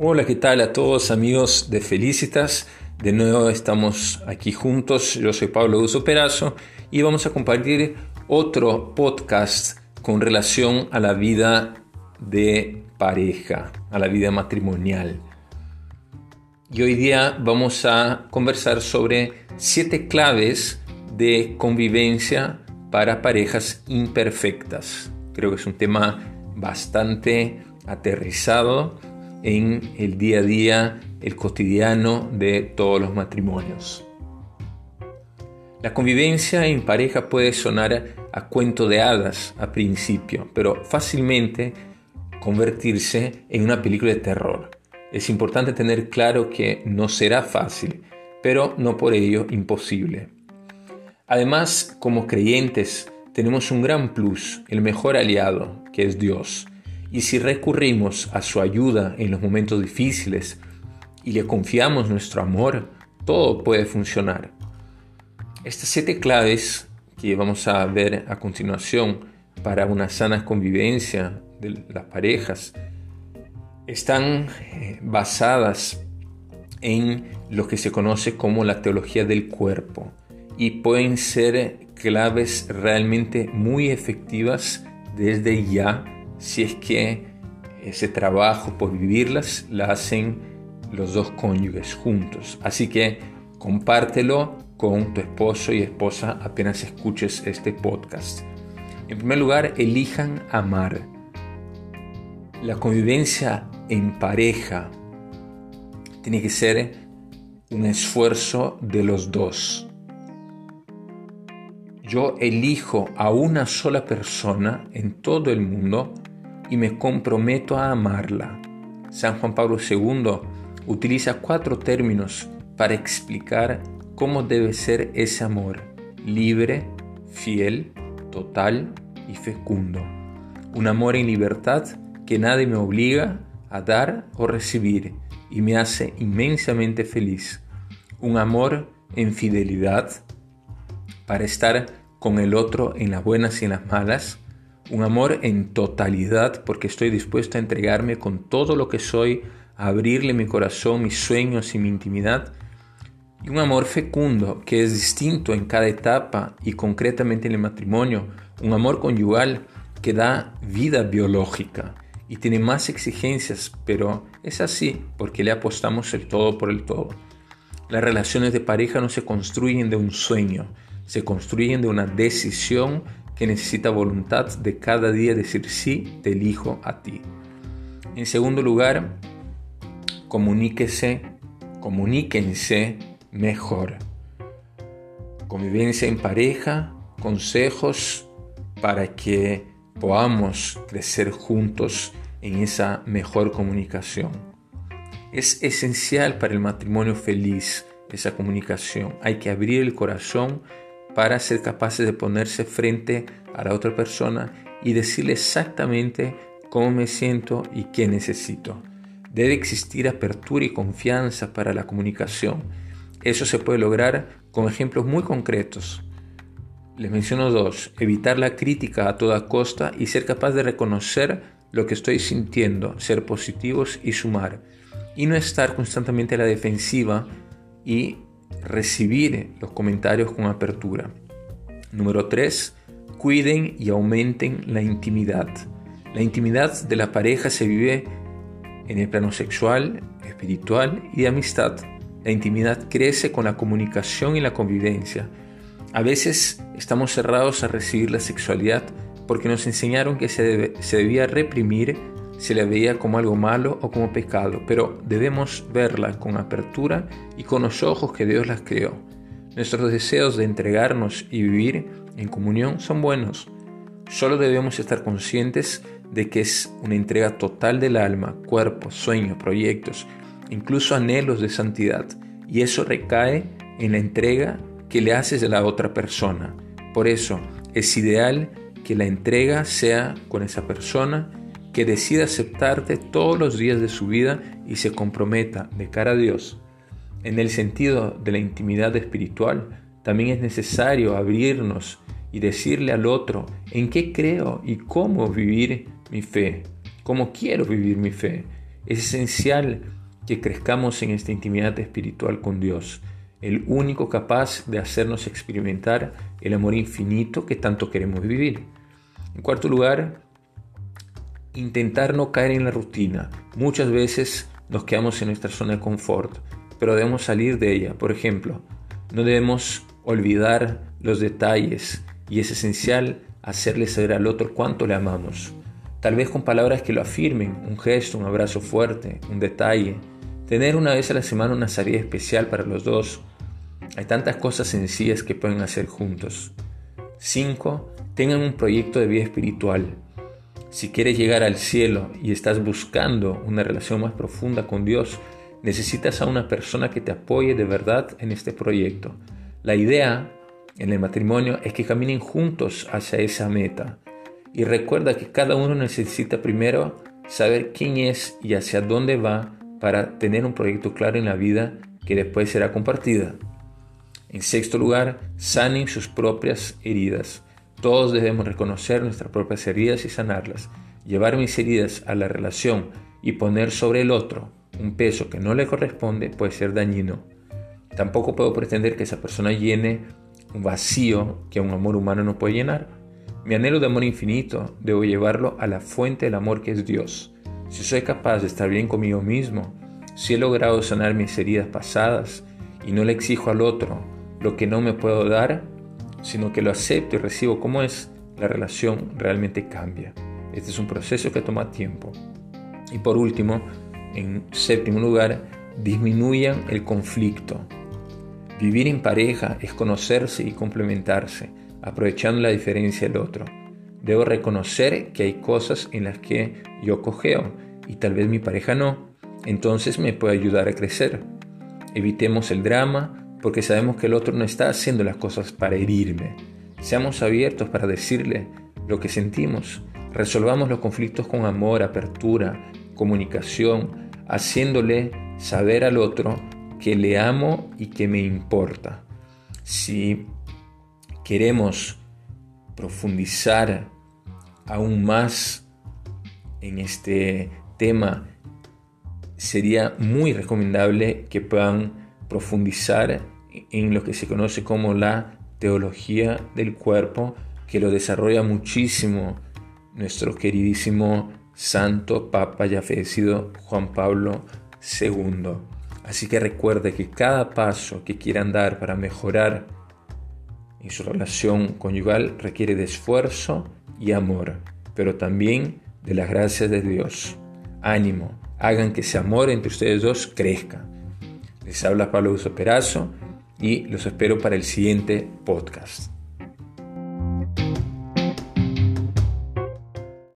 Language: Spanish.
Hola, ¿qué tal a todos amigos de Felicitas? De nuevo estamos aquí juntos. Yo soy Pablo Uso Perazo y vamos a compartir otro podcast con relación a la vida de pareja, a la vida matrimonial. Y hoy día vamos a conversar sobre siete claves de convivencia para parejas imperfectas. Creo que es un tema bastante aterrizado en el día a día, el cotidiano de todos los matrimonios. La convivencia en pareja puede sonar a cuento de hadas a principio, pero fácilmente convertirse en una película de terror. Es importante tener claro que no será fácil, pero no por ello imposible. Además, como creyentes, tenemos un gran plus, el mejor aliado, que es Dios y si recurrimos a su ayuda en los momentos difíciles y le confiamos nuestro amor, todo puede funcionar. Estas siete claves que vamos a ver a continuación para una sana convivencia de las parejas están eh, basadas en lo que se conoce como la teología del cuerpo y pueden ser claves realmente muy efectivas desde ya si es que ese trabajo por vivirlas la hacen los dos cónyuges juntos. Así que compártelo con tu esposo y esposa apenas escuches este podcast. En primer lugar, elijan amar. La convivencia en pareja tiene que ser un esfuerzo de los dos. Yo elijo a una sola persona en todo el mundo y me comprometo a amarla. San Juan Pablo II utiliza cuatro términos para explicar cómo debe ser ese amor, libre, fiel, total y fecundo. Un amor en libertad que nadie me obliga a dar o recibir y me hace inmensamente feliz. Un amor en fidelidad para estar con el otro en las buenas y en las malas, un amor en totalidad porque estoy dispuesto a entregarme con todo lo que soy, a abrirle mi corazón, mis sueños y mi intimidad. Y un amor fecundo que es distinto en cada etapa y concretamente en el matrimonio. Un amor conyugal que da vida biológica y tiene más exigencias, pero es así porque le apostamos el todo por el todo. Las relaciones de pareja no se construyen de un sueño, se construyen de una decisión que necesita voluntad de cada día decir sí, te elijo a ti. En segundo lugar, comuníquese, comuníquense mejor. Convivencia en pareja, consejos para que podamos crecer juntos en esa mejor comunicación. Es esencial para el matrimonio feliz esa comunicación. Hay que abrir el corazón para ser capaces de ponerse frente a la otra persona y decirle exactamente cómo me siento y qué necesito. Debe existir apertura y confianza para la comunicación. Eso se puede lograr con ejemplos muy concretos. Les menciono dos. Evitar la crítica a toda costa y ser capaz de reconocer lo que estoy sintiendo, ser positivos y sumar. Y no estar constantemente a la defensiva y recibir los comentarios con apertura. Número 3. Cuiden y aumenten la intimidad. La intimidad de la pareja se vive en el plano sexual, espiritual y de amistad. La intimidad crece con la comunicación y la convivencia. A veces estamos cerrados a recibir la sexualidad porque nos enseñaron que se, se debía reprimir se la veía como algo malo o como pecado, pero debemos verla con apertura y con los ojos que Dios las creó. Nuestros deseos de entregarnos y vivir en comunión son buenos. Solo debemos estar conscientes de que es una entrega total del alma, cuerpo, sueños, proyectos, incluso anhelos de santidad. Y eso recae en la entrega que le haces a la otra persona. Por eso es ideal que la entrega sea con esa persona que decida aceptarte todos los días de su vida y se comprometa de cara a Dios. En el sentido de la intimidad espiritual, también es necesario abrirnos y decirle al otro en qué creo y cómo vivir mi fe, cómo quiero vivir mi fe. Es esencial que crezcamos en esta intimidad espiritual con Dios, el único capaz de hacernos experimentar el amor infinito que tanto queremos vivir. En cuarto lugar, intentar no caer en la rutina. Muchas veces nos quedamos en nuestra zona de confort, pero debemos salir de ella. Por ejemplo, no debemos olvidar los detalles y es esencial hacerle saber al otro cuánto le amamos. Tal vez con palabras que lo afirmen, un gesto, un abrazo fuerte, un detalle. Tener una vez a la semana una salida especial para los dos. Hay tantas cosas sencillas que pueden hacer juntos. 5. Tengan un proyecto de vida espiritual. Si quieres llegar al cielo y estás buscando una relación más profunda con Dios, necesitas a una persona que te apoye de verdad en este proyecto. La idea en el matrimonio es que caminen juntos hacia esa meta. Y recuerda que cada uno necesita primero saber quién es y hacia dónde va para tener un proyecto claro en la vida que después será compartida. En sexto lugar, sanen sus propias heridas. Todos debemos reconocer nuestras propias heridas y sanarlas, llevar mis heridas a la relación y poner sobre el otro un peso que no le corresponde puede ser dañino. Tampoco puedo pretender que esa persona llene un vacío que un amor humano no puede llenar. Mi anhelo de amor infinito debo llevarlo a la fuente del amor que es Dios. Si soy capaz de estar bien conmigo mismo, si he logrado sanar mis heridas pasadas y no le exijo al otro lo que no me puedo dar, sino que lo acepto y recibo como es, la relación realmente cambia. Este es un proceso que toma tiempo. Y por último, en séptimo lugar, disminuyan el conflicto. Vivir en pareja es conocerse y complementarse, aprovechando la diferencia del otro. Debo reconocer que hay cosas en las que yo cogeo y tal vez mi pareja no. Entonces me puede ayudar a crecer. Evitemos el drama, porque sabemos que el otro no está haciendo las cosas para herirme. Seamos abiertos para decirle lo que sentimos. Resolvamos los conflictos con amor, apertura, comunicación, haciéndole saber al otro que le amo y que me importa. Si queremos profundizar aún más en este tema, sería muy recomendable que puedan profundizar en lo que se conoce como la teología del cuerpo, que lo desarrolla muchísimo nuestro queridísimo Santo Papa ya fallecido Juan Pablo II. Así que recuerde que cada paso que quieran dar para mejorar en su relación conyugal requiere de esfuerzo y amor, pero también de las gracias de Dios. Ánimo, hagan que ese amor entre ustedes dos crezca. Les habla Pablo Uso Perazo y los espero para el siguiente podcast.